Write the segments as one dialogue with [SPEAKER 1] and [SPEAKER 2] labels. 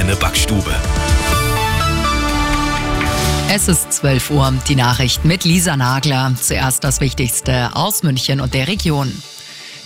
[SPEAKER 1] deine Backstube.
[SPEAKER 2] Es ist 12 Uhr, die Nachrichten mit Lisa Nagler. Zuerst das Wichtigste aus München und der Region.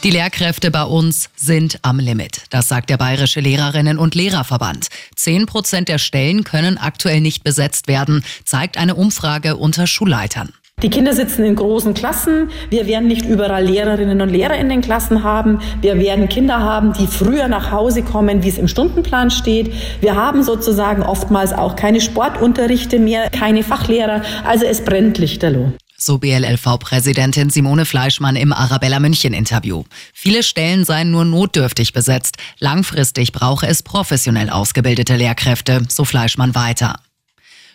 [SPEAKER 2] Die Lehrkräfte bei uns sind am Limit. Das sagt der Bayerische Lehrerinnen- und Lehrerverband. Zehn Prozent der Stellen können aktuell nicht besetzt werden, zeigt eine Umfrage unter Schulleitern.
[SPEAKER 3] Die Kinder sitzen in großen Klassen. Wir werden nicht überall Lehrerinnen und Lehrer in den Klassen haben. Wir werden Kinder haben, die früher nach Hause kommen, wie es im Stundenplan steht. Wir haben sozusagen oftmals auch keine Sportunterrichte mehr, keine Fachlehrer. Also es brennt lichterloh.
[SPEAKER 2] So BLLV-Präsidentin Simone Fleischmann im Arabella München-Interview. Viele Stellen seien nur notdürftig besetzt. Langfristig brauche es professionell ausgebildete Lehrkräfte, so Fleischmann weiter.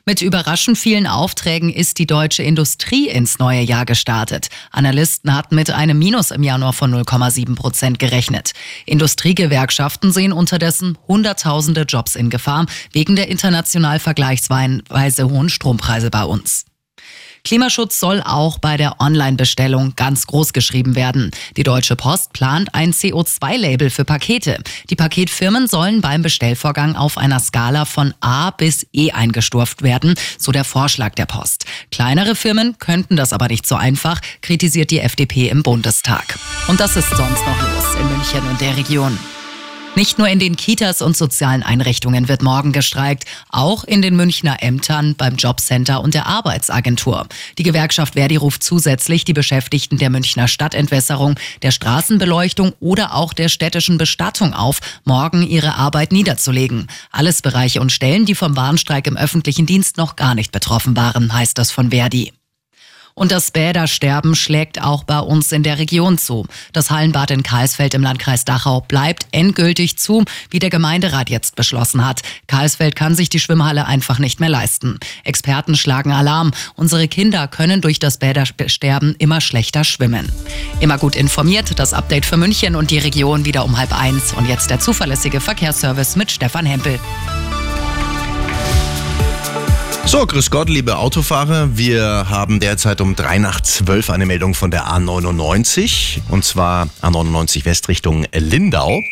[SPEAKER 2] Mit überraschend vielen Aufträgen ist die deutsche Industrie ins neue Jahr gestartet. Analysten hatten mit einem Minus im Januar von 0,7 Prozent gerechnet. Industriegewerkschaften sehen unterdessen Hunderttausende Jobs in Gefahr wegen der international vergleichsweise hohen Strompreise bei uns. Klimaschutz soll auch bei der Online-Bestellung ganz groß geschrieben werden. Die Deutsche Post plant ein CO2-Label für Pakete. Die Paketfirmen sollen beim Bestellvorgang auf einer Skala von A bis E eingestuft werden, so der Vorschlag der Post. Kleinere Firmen könnten das aber nicht so einfach, kritisiert die FDP im Bundestag. Und das ist sonst noch los in München und der Region. Nicht nur in den Kitas und sozialen Einrichtungen wird morgen gestreikt, auch in den Münchner Ämtern, beim Jobcenter und der Arbeitsagentur. Die Gewerkschaft Verdi ruft zusätzlich die Beschäftigten der Münchner Stadtentwässerung, der Straßenbeleuchtung oder auch der städtischen Bestattung auf, morgen ihre Arbeit niederzulegen. Alles Bereiche und Stellen, die vom Warnstreik im öffentlichen Dienst noch gar nicht betroffen waren, heißt das von Verdi. Und das Bädersterben schlägt auch bei uns in der Region zu. Das Hallenbad in Karlsfeld im Landkreis Dachau bleibt endgültig zu, wie der Gemeinderat jetzt beschlossen hat. Karlsfeld kann sich die Schwimmhalle einfach nicht mehr leisten. Experten schlagen Alarm. Unsere Kinder können durch das Bädersterben immer schlechter schwimmen. Immer gut informiert, das Update für München und die Region wieder um halb eins. Und jetzt der zuverlässige Verkehrsservice mit Stefan Hempel.
[SPEAKER 1] So, grüß Gott, liebe Autofahrer. Wir haben derzeit um drei nach zwölf eine Meldung von der A99. Und zwar A99 West Richtung Lindau.